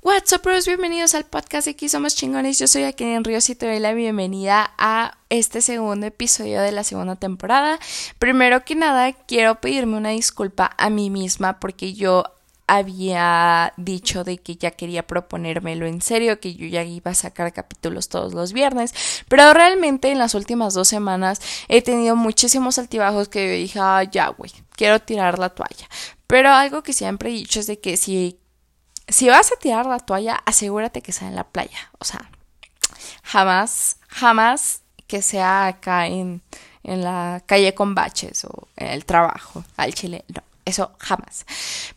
What's up, bros? Bienvenidos al podcast de Aquí Somos Chingones. Yo soy en Ríos y te doy la bienvenida a este segundo episodio de la segunda temporada. Primero que nada, quiero pedirme una disculpa a mí misma porque yo había dicho de que ya quería proponérmelo en serio, que yo ya iba a sacar capítulos todos los viernes, pero realmente en las últimas dos semanas he tenido muchísimos altibajos que yo dije, ah, ya, güey, quiero tirar la toalla. Pero algo que siempre he dicho es de que si si vas a tirar la toalla, asegúrate que sea en la playa. O sea, jamás, jamás que sea acá en, en la calle con baches o en el trabajo al chile. No, eso jamás.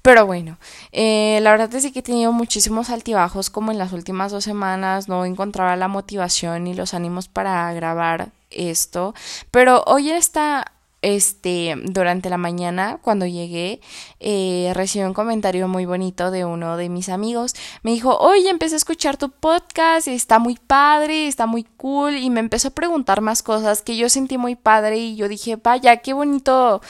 Pero bueno, eh, la verdad es que he tenido muchísimos altibajos como en las últimas dos semanas. No encontraba la motivación ni los ánimos para grabar esto. Pero hoy está este, durante la mañana, cuando llegué, eh, recibí un comentario muy bonito de uno de mis amigos. Me dijo, oye, empecé a escuchar tu podcast, está muy padre, está muy cool, y me empezó a preguntar más cosas que yo sentí muy padre y yo dije, vaya, qué bonito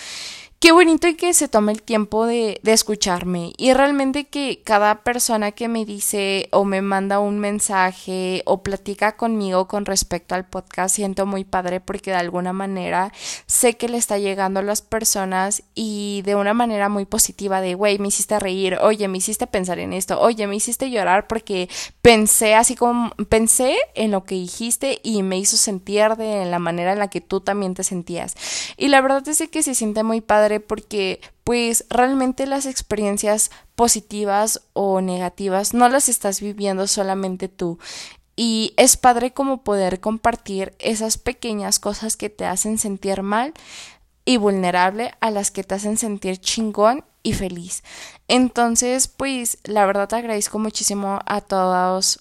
qué bonito que se tome el tiempo de, de, escucharme. Y realmente que cada persona que me dice o me manda un mensaje o platica conmigo con respecto al podcast siento muy padre porque de alguna manera sé que le está llegando a las personas y de una manera muy positiva de güey me hiciste reír oye me hiciste pensar en esto oye me hiciste llorar porque pensé así como pensé en lo que dijiste y me hizo sentir de la manera en la que tú también te sentías y la verdad es que se siente muy padre porque pues realmente las experiencias positivas o negativas no las estás viviendo solamente tú. Y es padre como poder compartir esas pequeñas cosas que te hacen sentir mal y vulnerable a las que te hacen sentir chingón y feliz. Entonces, pues la verdad te agradezco muchísimo a todos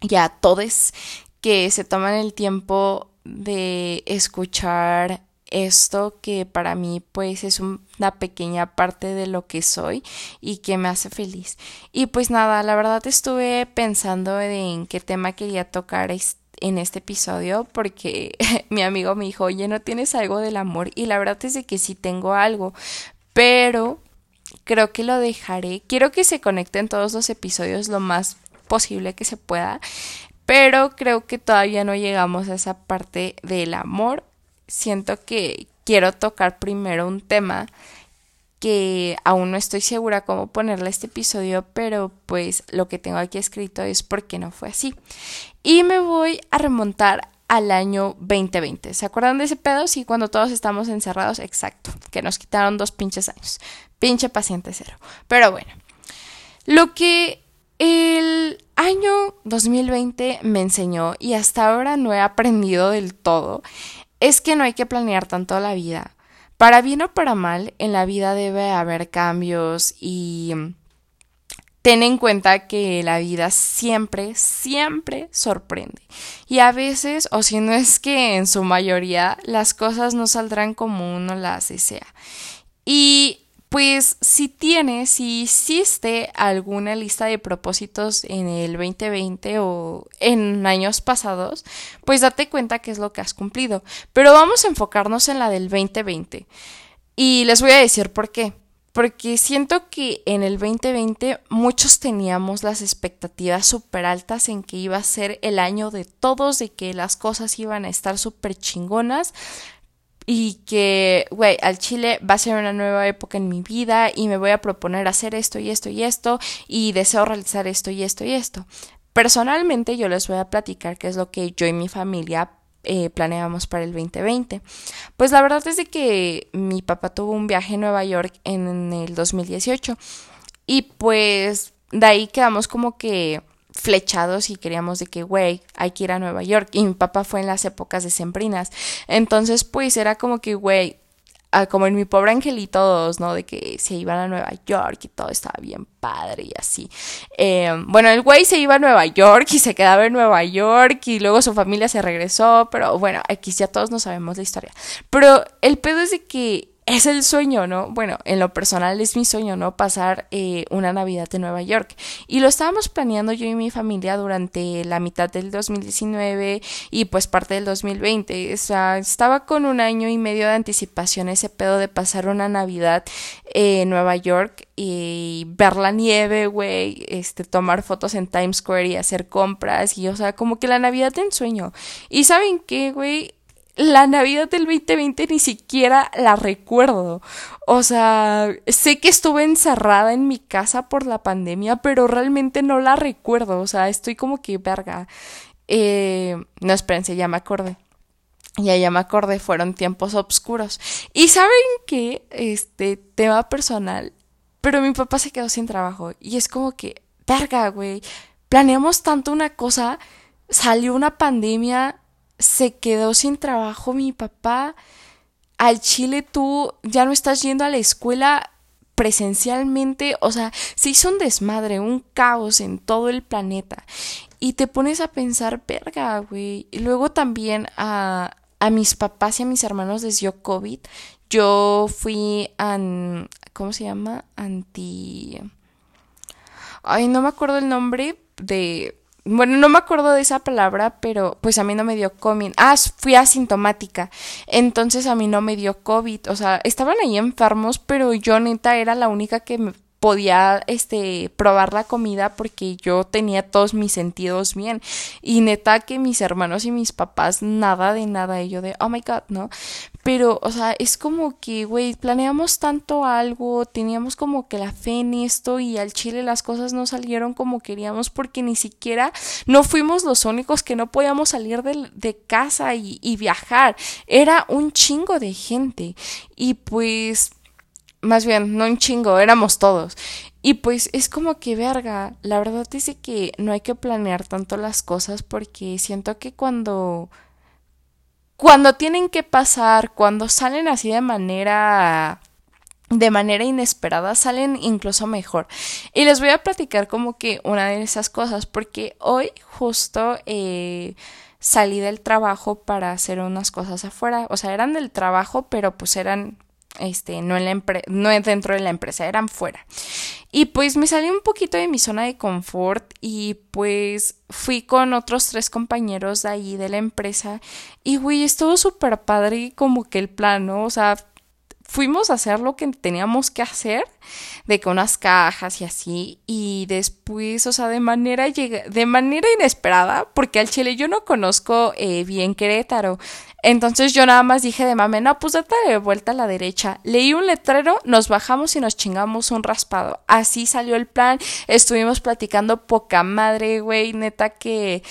y a todos que se toman el tiempo de escuchar esto que para mí pues es una pequeña parte de lo que soy y que me hace feliz. Y pues nada, la verdad estuve pensando en qué tema quería tocar en este episodio porque mi amigo me dijo, oye, ¿no tienes algo del amor? Y la verdad es de que sí tengo algo, pero creo que lo dejaré. Quiero que se conecten todos los episodios lo más posible que se pueda, pero creo que todavía no llegamos a esa parte del amor siento que quiero tocar primero un tema que aún no estoy segura cómo ponerle este episodio, pero pues lo que tengo aquí escrito es porque no fue así. Y me voy a remontar al año 2020. ¿Se acuerdan de ese pedo? Sí, cuando todos estamos encerrados, exacto, que nos quitaron dos pinches años. Pinche paciente cero. Pero bueno, lo que el año 2020 me enseñó y hasta ahora no he aprendido del todo es que no hay que planear tanto la vida. Para bien o para mal, en la vida debe haber cambios y ten en cuenta que la vida siempre, siempre sorprende. Y a veces, o si no es que en su mayoría, las cosas no saldrán como uno las desea. Y pues si tienes, si hiciste alguna lista de propósitos en el 2020 o en años pasados, pues date cuenta qué es lo que has cumplido. Pero vamos a enfocarnos en la del 2020. Y les voy a decir por qué. Porque siento que en el 2020 muchos teníamos las expectativas súper altas en que iba a ser el año de todos, de que las cosas iban a estar súper chingonas, y que, güey, al Chile va a ser una nueva época en mi vida y me voy a proponer hacer esto y esto y esto y deseo realizar esto y esto y esto. Personalmente yo les voy a platicar qué es lo que yo y mi familia eh, planeamos para el 2020. Pues la verdad es de que mi papá tuvo un viaje a Nueva York en el 2018 y pues de ahí quedamos como que flechados y queríamos de que, güey, hay que ir a Nueva York. Y mi papá fue en las épocas de sembrinas. Entonces, pues era como que, güey, ah, como en mi pobre angelito todos, ¿no? De que se iban a Nueva York y todo estaba bien padre y así. Eh, bueno, el güey se iba a Nueva York y se quedaba en Nueva York y luego su familia se regresó, pero bueno, aquí ya todos no sabemos la historia. Pero el pedo es de que es el sueño, ¿no? Bueno, en lo personal es mi sueño, ¿no? Pasar eh, una Navidad en Nueva York. Y lo estábamos planeando yo y mi familia durante la mitad del 2019 y pues parte del 2020. O sea, estaba con un año y medio de anticipación ese pedo de pasar una Navidad en Nueva York y ver la nieve, güey, este, tomar fotos en Times Square y hacer compras y, o sea, como que la Navidad en sueño. Y saben qué, güey, la Navidad del 2020 ni siquiera la recuerdo. O sea, sé que estuve encerrada en mi casa por la pandemia, pero realmente no la recuerdo. O sea, estoy como que verga. Eh, no, espérense, ya me acordé. Ya, ya me acordé, fueron tiempos oscuros. Y saben que, este, tema personal, pero mi papá se quedó sin trabajo. Y es como que, verga, güey, planeamos tanto una cosa, salió una pandemia se quedó sin trabajo mi papá. Al Chile tú ya no estás yendo a la escuela presencialmente, o sea, se hizo un desmadre, un caos en todo el planeta. Y te pones a pensar, verga, güey. Y luego también a, a mis papás y a mis hermanos les dio COVID. Yo fui an, ¿cómo se llama? Anti... Ay, no me acuerdo el nombre de bueno, no me acuerdo de esa palabra, pero pues a mí no me dio COVID. Ah, fui asintomática. Entonces a mí no me dio COVID. O sea, estaban ahí enfermos, pero yo neta era la única que me podía este probar la comida porque yo tenía todos mis sentidos bien. Y neta que mis hermanos y mis papás nada de nada. Y yo de oh my god no pero o sea es como que güey planeamos tanto algo teníamos como que la fe en esto y al chile las cosas no salieron como queríamos porque ni siquiera no fuimos los únicos que no podíamos salir de, de casa y, y viajar. Era un chingo de gente. Y pues más bien, no un chingo, éramos todos. Y pues es como que verga, la verdad dice que no hay que planear tanto las cosas porque siento que cuando cuando tienen que pasar, cuando salen así de manera de manera inesperada salen incluso mejor. Y les voy a platicar como que una de esas cosas porque hoy justo eh, salí del trabajo para hacer unas cosas afuera, o sea, eran del trabajo, pero pues eran este, no, en la no dentro de la empresa, eran fuera. Y pues me salí un poquito de mi zona de confort y pues fui con otros tres compañeros de ahí de la empresa y güey, estuvo súper padre como que el plano, O sea, fuimos a hacer lo que teníamos que hacer, de con unas cajas y así, y después, o sea, de manera, de manera inesperada, porque al chile yo no conozco eh, bien Querétaro, entonces yo nada más dije de mame, no, pues date de vuelta a la derecha. Leí un letrero, nos bajamos y nos chingamos un raspado. Así salió el plan, estuvimos platicando poca madre, güey, neta que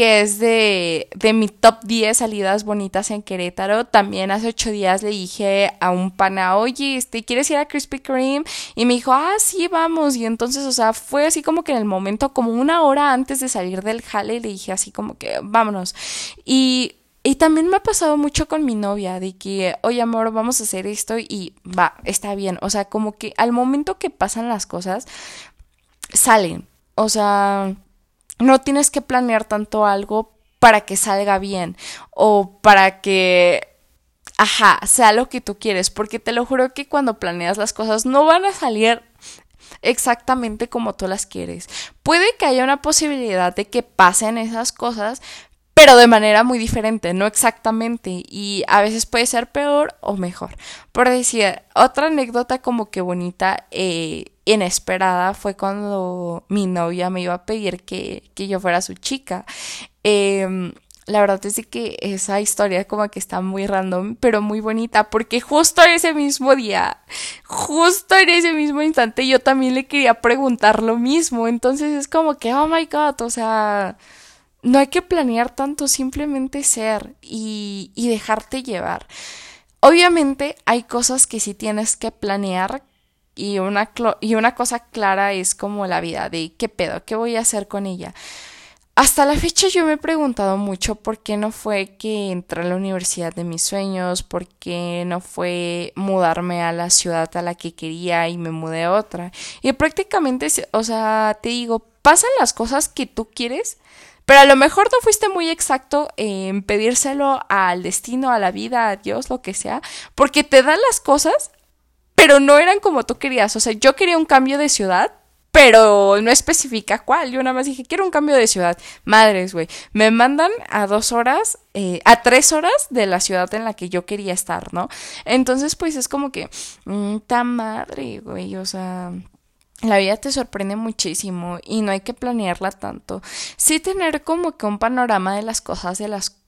que es de, de mi top 10 salidas bonitas en Querétaro. También hace ocho días le dije a un pana, oye, este, ¿quieres ir a Krispy Kreme? Y me dijo, ah, sí, vamos. Y entonces, o sea, fue así como que en el momento, como una hora antes de salir del jale, le dije así como que, vámonos. Y y también me ha pasado mucho con mi novia, de que, oye amor, vamos a hacer esto y va, está bien. O sea, como que al momento que pasan las cosas, salen. O sea, no tienes que planear tanto algo para que salga bien o para que ajá, sea lo que tú quieres, porque te lo juro que cuando planeas las cosas no van a salir exactamente como tú las quieres. Puede que haya una posibilidad de que pasen esas cosas, pero de manera muy diferente, no exactamente, y a veces puede ser peor o mejor. Por decir, otra anécdota como que bonita, eh, inesperada, fue cuando mi novia me iba a pedir que, que yo fuera su chica. Eh, la verdad es que esa historia como que está muy random, pero muy bonita, porque justo ese mismo día, justo en ese mismo instante, yo también le quería preguntar lo mismo. Entonces es como que, oh my god, o sea, no hay que planear tanto, simplemente ser y, y dejarte llevar. Obviamente hay cosas que sí tienes que planear y una, y una cosa clara es como la vida de qué pedo, qué voy a hacer con ella. Hasta la fecha yo me he preguntado mucho por qué no fue que entré a la universidad de mis sueños, por qué no fue mudarme a la ciudad a la que quería y me mudé a otra. Y prácticamente, o sea, te digo, pasan las cosas que tú quieres, pero a lo mejor no fuiste muy exacto en pedírselo al destino, a la vida, a Dios, lo que sea, porque te dan las cosas, pero no eran como tú querías. O sea, yo quería un cambio de ciudad, pero no especifica cuál. Yo nada más dije, quiero un cambio de ciudad. Madres, güey. Me mandan a dos horas, eh, a tres horas de la ciudad en la que yo quería estar, ¿no? Entonces, pues es como que, mmm, ta madre, güey. O sea, la vida te sorprende muchísimo y no hay que planearla tanto. Sí tener como que un panorama de las cosas de las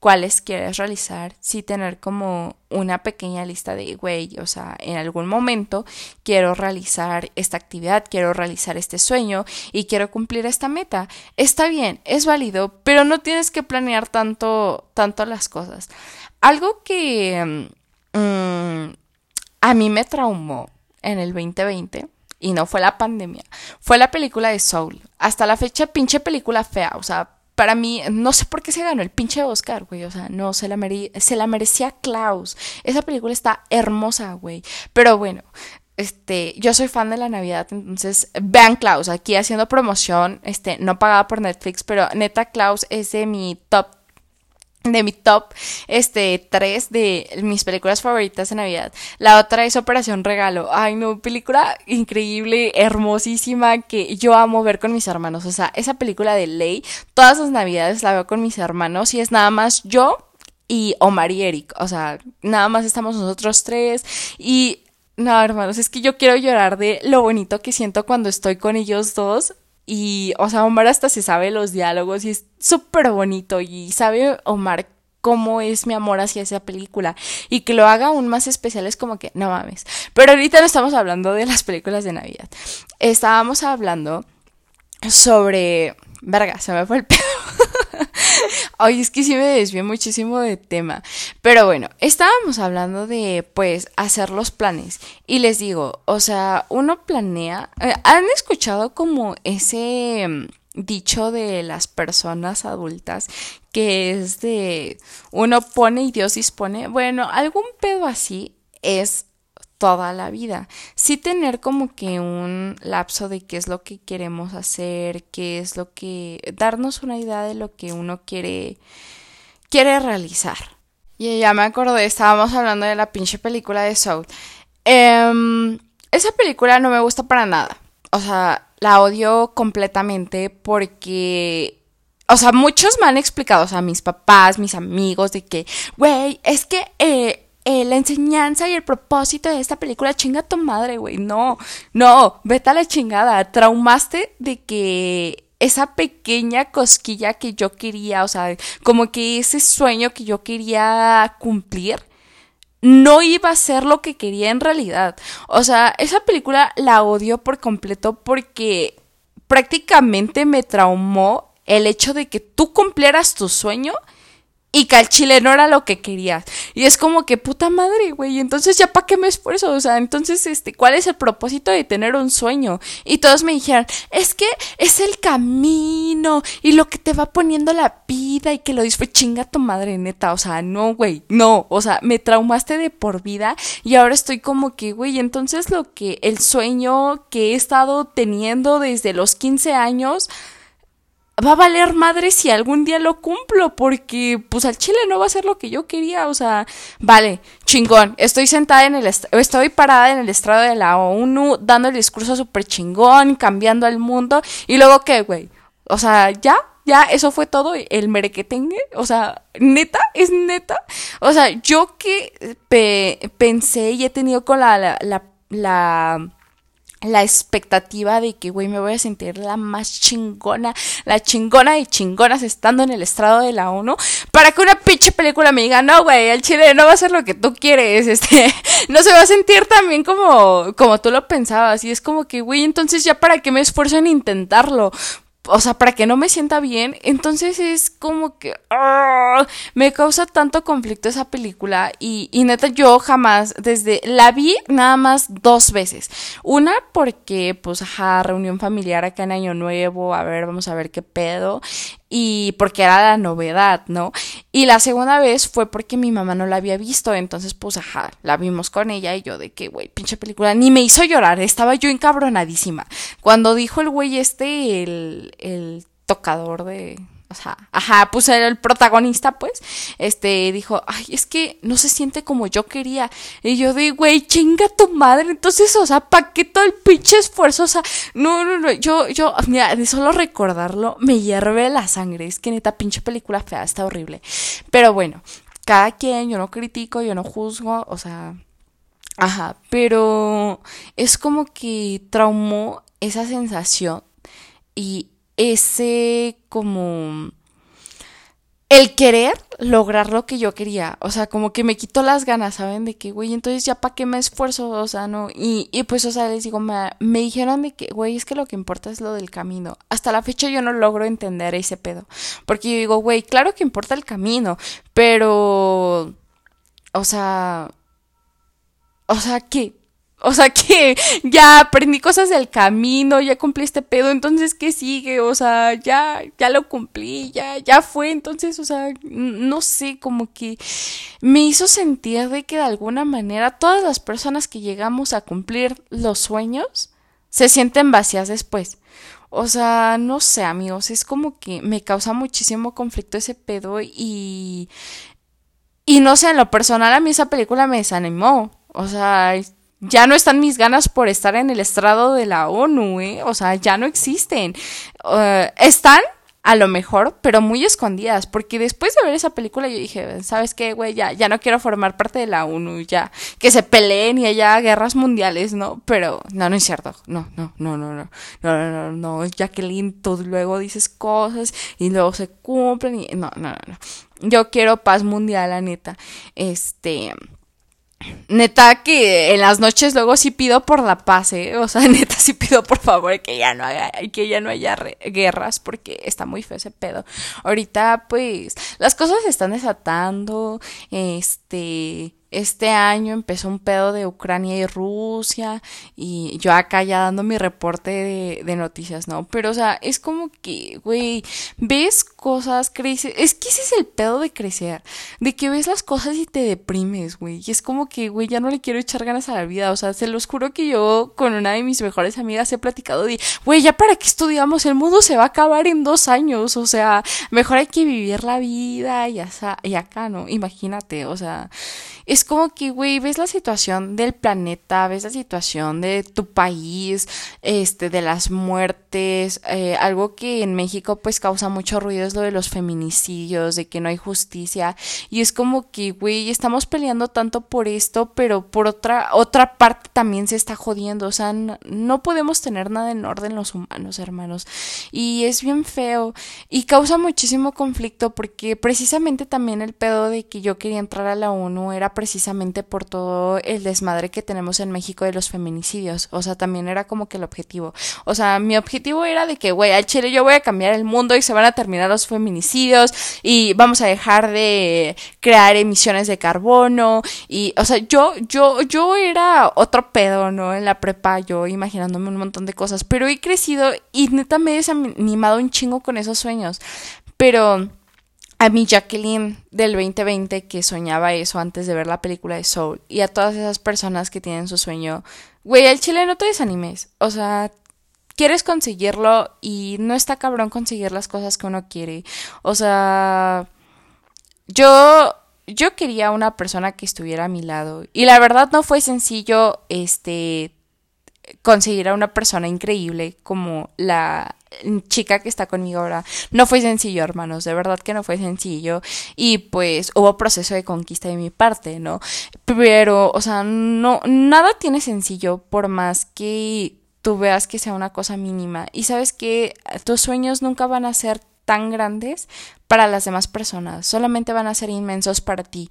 cuáles quieres realizar, sí tener como una pequeña lista de, güey, o sea, en algún momento quiero realizar esta actividad, quiero realizar este sueño y quiero cumplir esta meta. Está bien, es válido, pero no tienes que planear tanto, tanto las cosas. Algo que mm, a mí me traumó en el 2020 y no fue la pandemia, fue la película de Soul. Hasta la fecha, pinche película fea, o sea, para mí, no sé por qué se ganó el pinche Oscar, güey. O sea, no, se la, se la merecía Klaus. Esa película está hermosa, güey. Pero bueno, este, yo soy fan de la Navidad, entonces vean Klaus aquí haciendo promoción, este, no pagada por Netflix, pero neta Klaus es de mi top de mi top este tres de mis películas favoritas de Navidad. La otra es Operación Regalo. Ay, no, película increíble, hermosísima que yo amo ver con mis hermanos. O sea, esa película de ley, todas las Navidades la veo con mis hermanos y es nada más yo y Omar y Eric. O sea, nada más estamos nosotros tres y no, hermanos, es que yo quiero llorar de lo bonito que siento cuando estoy con ellos dos y, o sea, Omar hasta se sabe los diálogos y es súper bonito. Y sabe Omar cómo es mi amor hacia esa película. Y que lo haga aún más especial es como que, no mames. Pero ahorita no estamos hablando de las películas de Navidad. Estábamos hablando sobre... Verga, se me fue el pedo. Ay, es que sí me desvié muchísimo de tema. Pero bueno, estábamos hablando de, pues, hacer los planes. Y les digo, o sea, uno planea. Eh, ¿Han escuchado como ese mm, dicho de las personas adultas que es de uno pone y Dios dispone? Bueno, algún pedo así es toda la vida. Sí tener como que un lapso de qué es lo que queremos hacer, qué es lo que... darnos una idea de lo que uno quiere, quiere realizar. Y ya me acordé, estábamos hablando de la pinche película de Soul. Em, esa película no me gusta para nada. O sea, la odio completamente porque o sea, muchos me han explicado, o sea, mis papás, mis amigos, de que, güey, es que eh, eh, la enseñanza y el propósito de esta película, chinga tu madre, güey. No, no, vete a la chingada. Traumaste de que esa pequeña cosquilla que yo quería, o sea, como que ese sueño que yo quería cumplir, no iba a ser lo que quería en realidad. O sea, esa película la odio por completo porque prácticamente me traumó el hecho de que tú cumplieras tu sueño y que al chile no era lo que querías. Y es como que puta madre, güey. Entonces ya para qué me esfuerzo. O sea, entonces, este, ¿cuál es el propósito de tener un sueño? Y todos me dijeron, es que es el camino y lo que te va poniendo la vida y que lo disfrutes. Chinga tu madre, neta. O sea, no, güey. No. O sea, me traumaste de por vida y ahora estoy como que, güey, entonces lo que el sueño que he estado teniendo desde los 15 años va a valer madre si algún día lo cumplo, porque pues al chile no va a ser lo que yo quería, o sea, vale, chingón, estoy sentada en el, estoy parada en el estrado de la ONU, dando el discurso súper chingón, cambiando al mundo, y luego qué, güey, o sea, ya, ya, eso fue todo, el merequetengue, o sea, neta, es neta, o sea, yo que pensé y he tenido con la la expectativa de que, güey, me voy a sentir la más chingona, la chingona y chingonas estando en el estrado de la ONU, para que una pinche película me diga, no, güey, el chile no va a ser lo que tú quieres, este, no se va a sentir tan bien como, como tú lo pensabas, y es como que, güey, entonces ya para qué me esfuerzo en intentarlo, o sea, para que no me sienta bien. Entonces es como que ¡ah! me causa tanto conflicto esa película y, y, neta yo jamás, desde la vi nada más dos veces. Una porque pues ajá, reunión familiar acá en Año Nuevo, a ver, vamos a ver qué pedo y porque era la novedad, ¿no? Y la segunda vez fue porque mi mamá no la había visto, entonces pues ajá, la vimos con ella y yo de que, güey, pinche película, ni me hizo llorar, estaba yo encabronadísima. Cuando dijo el güey este, el, el tocador de, o sea, ajá, pues el protagonista, pues, este, dijo, ay, es que no se siente como yo quería. Y yo de, güey, chinga tu madre. Entonces, o sea, ¿pa' qué todo el pinche esfuerzo? O sea, no, no, no, yo, yo, mira, de solo recordarlo me hierve la sangre. Es que neta, pinche película fea, está horrible. Pero bueno, cada quien, yo no critico, yo no juzgo, o sea, ajá, pero es como que traumó esa sensación y ese como el querer lograr lo que yo quería. O sea, como que me quito las ganas, ¿saben? De que, güey, entonces ya para qué me esfuerzo, o sea, no. Y, y pues, o sea, les digo, me, me dijeron de que, güey, es que lo que importa es lo del camino. Hasta la fecha yo no logro entender ese pedo. Porque yo digo, güey, claro que importa el camino, pero... O sea... O sea, ¿qué? O sea que ya aprendí cosas del camino, ya cumplí este pedo, entonces ¿qué sigue? O sea, ya, ya lo cumplí, ya, ya fue, entonces, o sea, no sé, como que me hizo sentir de que de alguna manera todas las personas que llegamos a cumplir los sueños se sienten vacías después. O sea, no sé, amigos, es como que me causa muchísimo conflicto ese pedo y... Y no sé, en lo personal a mí esa película me desanimó. O sea, ya no están mis ganas por estar en el estrado de la ONU, ¿eh? O sea, ya no existen. Uh, están, a lo mejor, pero muy escondidas, porque después de ver esa película yo dije, ¿sabes qué, güey? Ya, ya no quiero formar parte de la ONU, ya, que se peleen y haya guerras mundiales, ¿no? Pero, no, no es cierto, no, no, no, no, no, no, no, no, no, Jacqueline, tú luego dices cosas y luego se cumplen y, no, no, no, no. Yo quiero paz mundial, la neta, este... Neta que en las noches luego sí pido por la paz, ¿eh? O sea, neta sí pido por favor que ya no haya, que ya no haya guerras porque está muy feo ese pedo. Ahorita pues las cosas se están desatando, este, este año empezó un pedo de Ucrania y Rusia y yo acá ya dando mi reporte de, noticias, ¿no? Pero o sea, es como que, güey, ves cosas, creces, es que ese es el pedo de crecer, de que ves las cosas y te deprimes, güey, y es como que, güey, ya no le quiero echar ganas a la vida, o sea, se los juro que yo con una de mis mejores amigas he platicado de, güey, ya para qué estudiamos, el mundo se va a acabar en dos años, o sea, mejor hay que vivir la vida y, y acá, ¿no? Imagínate, o sea, es como que, güey, ves la situación del planeta, ves la situación de tu país, este, de las muertes, eh, algo que en México pues causa mucho ruido es lo de los feminicidios, de que no hay justicia, y es como que, güey, estamos peleando tanto por esto, pero por otra, otra parte también se está jodiendo, o sea, no podemos tener nada en orden los humanos, hermanos, y es bien feo, y causa muchísimo conflicto porque precisamente también el pedo de que yo quería entrar a la ONU era precisamente por todo el desmadre que tenemos en México de los feminicidios. O sea, también era como que el objetivo. O sea, mi objetivo era de que, güey, al Chile yo voy a cambiar el mundo y se van a terminar los feminicidios y vamos a dejar de crear emisiones de carbono y, o sea, yo, yo, yo era otro pedo, ¿no? En la prepa, yo imaginándome un montón de cosas, pero he crecido y neta me he desanimado un chingo con esos sueños. Pero a mi Jacqueline del 2020 que soñaba eso antes de ver la película de Soul y a todas esas personas que tienen su sueño, güey, al chile no te desanimes, o sea, quieres conseguirlo y no está cabrón conseguir las cosas que uno quiere, o sea, yo yo quería una persona que estuviera a mi lado y la verdad no fue sencillo este conseguir a una persona increíble como la chica que está conmigo ahora. No fue sencillo, hermanos, de verdad que no fue sencillo. Y pues hubo proceso de conquista de mi parte, ¿no? Pero, o sea, no, nada tiene sencillo por más que tú veas que sea una cosa mínima. Y sabes que tus sueños nunca van a ser tan grandes para las demás personas, solamente van a ser inmensos para ti.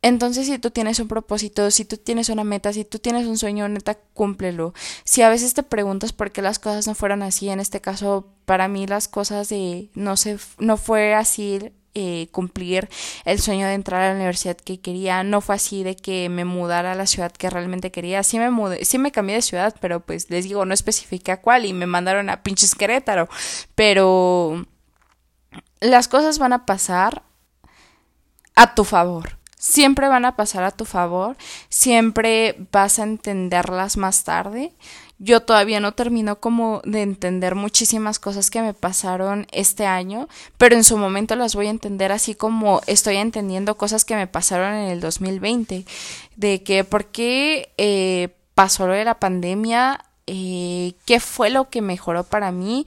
Entonces, si tú tienes un propósito, si tú tienes una meta, si tú tienes un sueño, neta, cúmplelo. Si a veces te preguntas por qué las cosas no fueron así, en este caso, para mí las cosas de no sé, no fue así eh, cumplir el sueño de entrar a la universidad que quería, no fue así de que me mudara a la ciudad que realmente quería, sí me mudé, sí me cambié de ciudad, pero pues les digo, no especifiqué a cuál y me mandaron a pinches Querétaro, pero las cosas van a pasar a tu favor siempre van a pasar a tu favor, siempre vas a entenderlas más tarde. yo todavía no termino como de entender muchísimas cosas que me pasaron este año, pero en su momento las voy a entender así como estoy entendiendo cosas que me pasaron en el 2020, de que por qué eh, pasó lo de la pandemia, eh, qué fue lo que mejoró para mí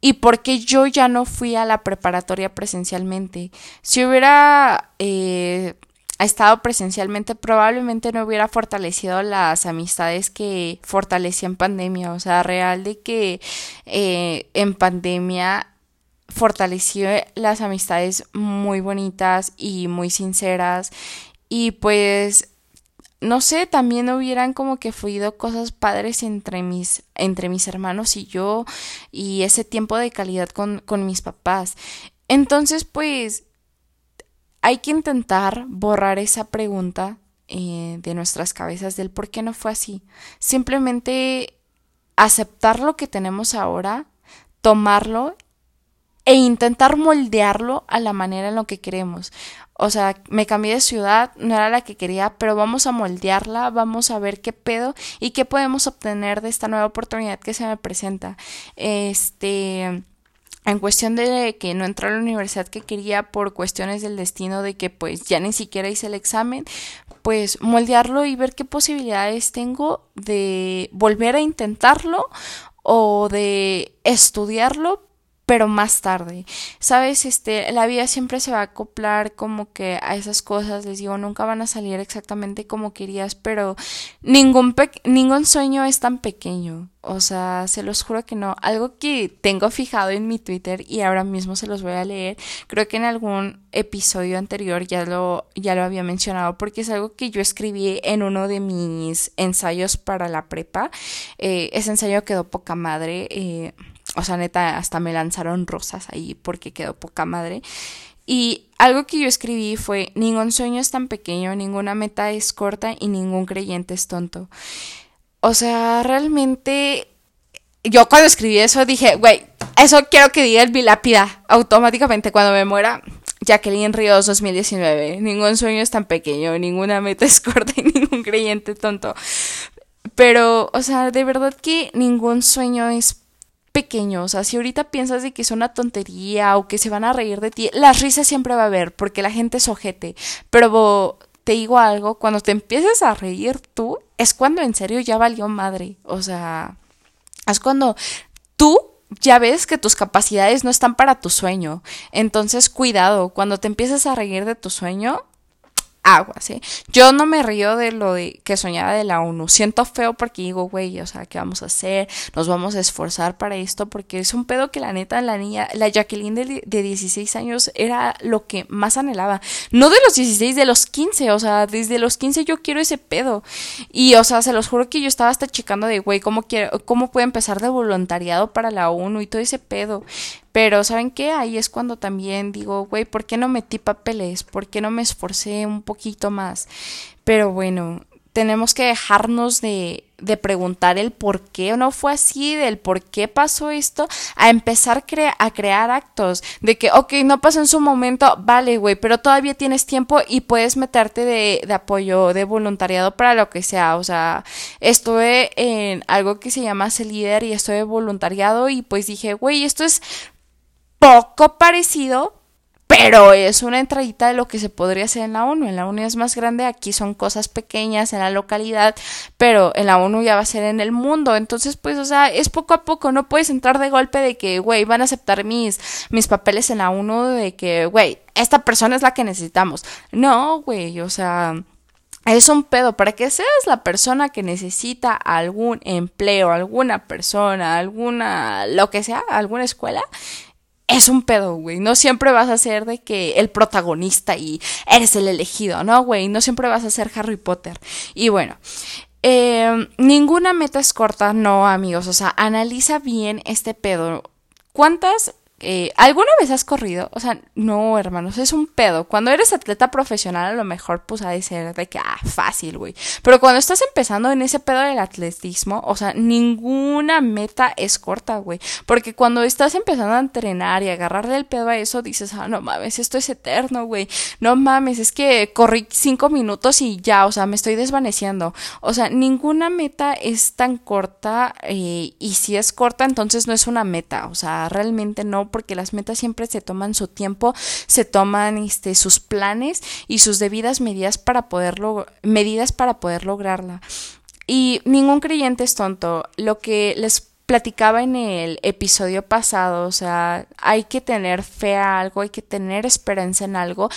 y por qué yo ya no fui a la preparatoria presencialmente. Si hubiera eh, estado presencialmente, probablemente no hubiera fortalecido las amistades que fortalecí en pandemia. O sea, real de que eh, en pandemia fortaleció las amistades muy bonitas y muy sinceras. Y pues no sé, también hubieran como que fluido cosas padres entre mis, entre mis hermanos y yo, y ese tiempo de calidad con, con mis papás. Entonces, pues, hay que intentar borrar esa pregunta eh, de nuestras cabezas del por qué no fue así. Simplemente aceptar lo que tenemos ahora, tomarlo e intentar moldearlo a la manera en lo que queremos. O sea, me cambié de ciudad, no era la que quería, pero vamos a moldearla, vamos a ver qué pedo y qué podemos obtener de esta nueva oportunidad que se me presenta. Este en cuestión de que no entré a la universidad que quería por cuestiones del destino de que pues ya ni siquiera hice el examen, pues moldearlo y ver qué posibilidades tengo de volver a intentarlo o de estudiarlo pero más tarde. Sabes, este, la vida siempre se va a acoplar como que a esas cosas, les digo, nunca van a salir exactamente como querías, pero ningún ningún sueño es tan pequeño. O sea, se los juro que no. Algo que tengo fijado en mi Twitter y ahora mismo se los voy a leer. Creo que en algún episodio anterior ya lo, ya lo había mencionado porque es algo que yo escribí en uno de mis ensayos para la prepa. Eh, ese ensayo quedó poca madre. Eh, o sea, neta, hasta me lanzaron rosas ahí porque quedó poca madre. Y algo que yo escribí fue, ningún sueño es tan pequeño, ninguna meta es corta y ningún creyente es tonto. O sea, realmente yo cuando escribí eso dije, güey, eso quiero que diga el bilápida automáticamente cuando me muera. Jacqueline Ríos 2019. Ningún sueño es tan pequeño, ninguna meta es corta y ningún creyente tonto. Pero, o sea, de verdad que ningún sueño es pequeño, o sea, si ahorita piensas de que es una tontería o que se van a reír de ti, las risas siempre va a haber porque la gente es ojete, pero te digo algo, cuando te empieces a reír tú, es cuando en serio ya valió madre, o sea, es cuando tú ya ves que tus capacidades no están para tu sueño, entonces cuidado, cuando te empieces a reír de tu sueño, agua, ¿sí? Yo no me río de lo de que soñaba de la ONU. Siento feo porque digo, güey, o sea, ¿qué vamos a hacer? Nos vamos a esforzar para esto porque es un pedo que la neta, la niña, la Jacqueline de, de 16 años era lo que más anhelaba. No de los 16, de los 15, o sea, desde los 15 yo quiero ese pedo. Y, o sea, se los juro que yo estaba hasta checando de, güey, ¿cómo, quiero, ¿cómo puedo empezar de voluntariado para la ONU y todo ese pedo? Pero ¿saben qué? Ahí es cuando también digo, güey, ¿por qué no metí papeles? ¿Por qué no me esforcé un poquito más? Pero bueno, tenemos que dejarnos de, de preguntar el por qué no fue así, del por qué pasó esto, a empezar a crear actos de que, ok, no pasó en su momento, vale, güey, pero todavía tienes tiempo y puedes meterte de, de apoyo, de voluntariado para lo que sea. O sea, estuve en algo que se llama Ser Líder y estuve voluntariado y pues dije, güey, esto es poco parecido, pero es una entradita de lo que se podría hacer en la ONU. En la ONU es más grande, aquí son cosas pequeñas en la localidad, pero en la ONU ya va a ser en el mundo. Entonces, pues, o sea, es poco a poco, no puedes entrar de golpe de que, güey, van a aceptar mis, mis papeles en la ONU, de que, güey, esta persona es la que necesitamos. No, güey, o sea, es un pedo para que seas la persona que necesita algún empleo, alguna persona, alguna, lo que sea, alguna escuela es un pedo, güey. No siempre vas a ser de que el protagonista y eres el elegido, ¿no, güey? No siempre vas a ser Harry Potter. Y bueno, em, ninguna meta es corta, no, amigos. O sea, analiza bien este pedo. ¿Cuántas eh, ¿Alguna vez has corrido? O sea, no, hermanos, es un pedo. Cuando eres atleta profesional, a lo mejor, pues, ha de ser de que, ah, fácil, güey. Pero cuando estás empezando en ese pedo del atletismo, o sea, ninguna meta es corta, güey. Porque cuando estás empezando a entrenar y agarrarle el pedo a eso, dices, ah, no mames, esto es eterno, güey. No mames, es que corrí cinco minutos y ya, o sea, me estoy desvaneciendo. O sea, ninguna meta es tan corta eh, y si es corta, entonces no es una meta. O sea, realmente no porque las metas siempre se toman su tiempo, se toman este, sus planes y sus debidas medidas para medidas para poder lograrla. Y ningún creyente es tonto. Lo que les platicaba en el episodio pasado, o sea, hay que tener fe a algo, hay que tener esperanza en algo,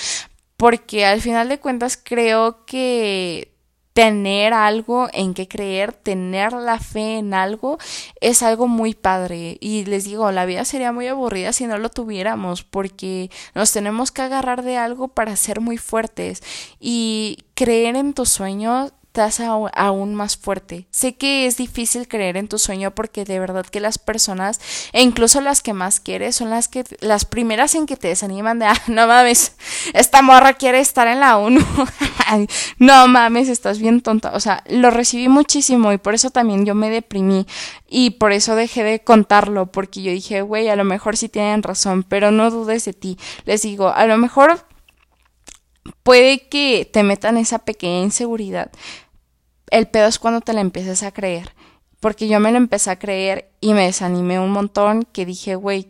porque al final de cuentas creo que tener algo en que creer, tener la fe en algo, es algo muy padre. Y les digo, la vida sería muy aburrida si no lo tuviéramos, porque nos tenemos que agarrar de algo para ser muy fuertes. Y creer en tus sueños hace aún más fuerte. Sé que es difícil creer en tu sueño porque de verdad que las personas, e incluso las que más quieres, son las que las primeras en que te desaniman de, ah, no mames, esta morra quiere estar en la ONU. no mames, estás bien tonta. O sea, lo recibí muchísimo y por eso también yo me deprimí y por eso dejé de contarlo porque yo dije, güey, a lo mejor sí tienen razón, pero no dudes de ti. Les digo, a lo mejor puede que te metan esa pequeña inseguridad, el pedo es cuando te la empiezas a creer. Porque yo me lo empecé a creer y me desanimé un montón que dije, güey,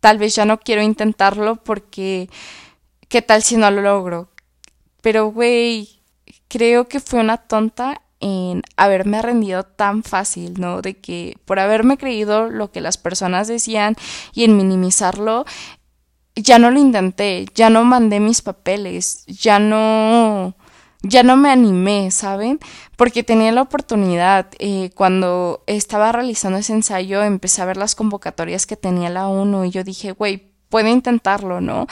tal vez ya no quiero intentarlo porque ¿qué tal si no lo logro? Pero, güey, creo que fue una tonta en haberme rendido tan fácil, ¿no? De que por haberme creído lo que las personas decían y en minimizarlo, ya no lo intenté, ya no mandé mis papeles, ya no ya no me animé, ¿saben? Porque tenía la oportunidad. Eh, cuando estaba realizando ese ensayo, empecé a ver las convocatorias que tenía la ONU y yo dije, güey, puedo intentarlo, ¿no?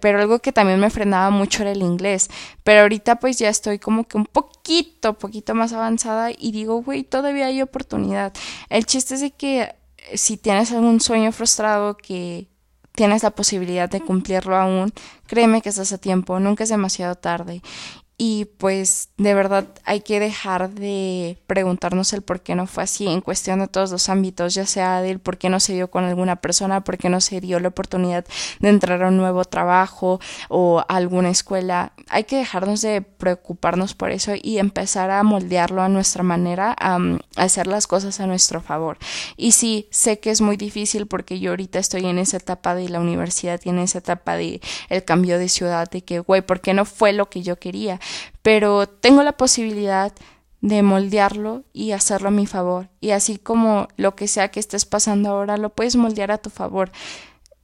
Pero algo que también me frenaba mucho era el inglés. Pero ahorita pues ya estoy como que un poquito, poquito más avanzada y digo, güey, todavía hay oportunidad. El chiste es de que eh, si tienes algún sueño frustrado que tienes la posibilidad de cumplirlo aún, créeme que estás a tiempo, nunca es demasiado tarde y pues de verdad hay que dejar de preguntarnos el por qué no fue así en cuestión de todos los ámbitos, ya sea del por qué no se dio con alguna persona, por qué no se dio la oportunidad de entrar a un nuevo trabajo o a alguna escuela. Hay que dejarnos de preocuparnos por eso y empezar a moldearlo a nuestra manera, a, hacer las cosas a nuestro favor. Y sí, sé que es muy difícil porque yo ahorita estoy en esa etapa de la universidad y en esa etapa de el cambio de ciudad, de que, güey, ¿por qué no fue lo que yo quería? Pero tengo la posibilidad de moldearlo y hacerlo a mi favor. Y así como lo que sea que estés pasando ahora, lo puedes moldear a tu favor.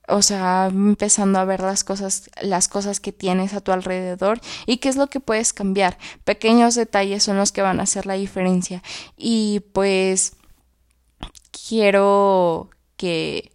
O sea, empezando a ver las cosas, las cosas que tienes a tu alrededor y qué es lo que puedes cambiar. Pequeños detalles son los que van a hacer la diferencia. Y pues quiero que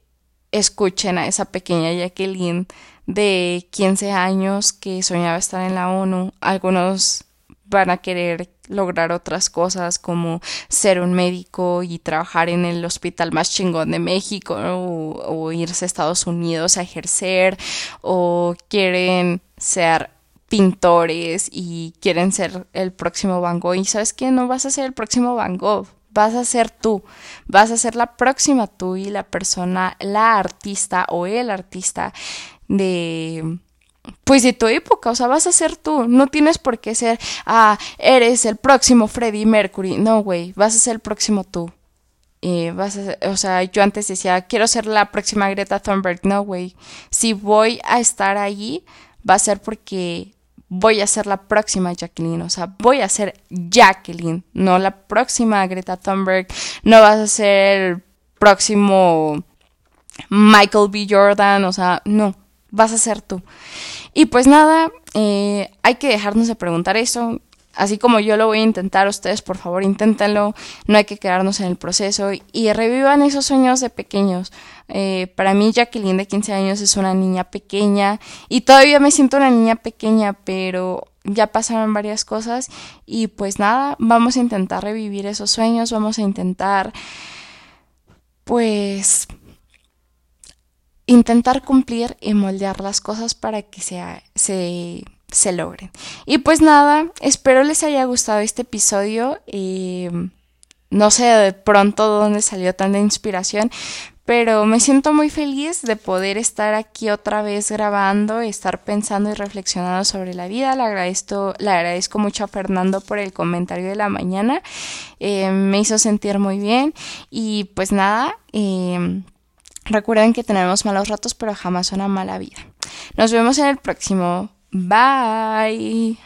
escuchen a esa pequeña Jacqueline de 15 años que soñaba estar en la ONU. Algunos van a querer lograr otras cosas como ser un médico y trabajar en el hospital más chingón de México o, irse a Estados Unidos a ejercer o quieren ser pintores y quieren ser el próximo Van Gogh y sabes que no vas a ser el próximo Van Gogh vas a ser tú, vas a ser la próxima tú y la persona, la artista o el artista de pues de tu época, o sea, vas a ser tú, no tienes por qué ser, ah, eres el próximo Freddie Mercury, no, güey, vas a ser el próximo tú. y vas a, o sea, yo antes decía, quiero ser la próxima Greta Thunberg, no, güey, si voy a estar allí, va a ser porque voy a ser la próxima Jacqueline, o sea, voy a ser Jacqueline, no la próxima Greta Thunberg, no vas a ser el próximo Michael B. Jordan, o sea, no, vas a ser tú. Y pues nada, eh, hay que dejarnos de preguntar eso. Así como yo lo voy a intentar, ustedes por favor inténtenlo, no hay que quedarnos en el proceso y revivan esos sueños de pequeños. Eh, para mí Jacqueline de 15 años es una niña pequeña y todavía me siento una niña pequeña, pero ya pasaron varias cosas y pues nada, vamos a intentar revivir esos sueños, vamos a intentar pues intentar cumplir y moldear las cosas para que se, se, se logren. Y pues nada, espero les haya gustado este episodio. Eh, no sé de pronto dónde salió tanta inspiración, pero me siento muy feliz de poder estar aquí otra vez grabando, estar pensando y reflexionando sobre la vida. Le agradezco, le agradezco mucho a Fernando por el comentario de la mañana, eh, me hizo sentir muy bien y pues nada, eh, recuerden que tenemos malos ratos pero jamás una mala vida. Nos vemos en el próximo. Bye.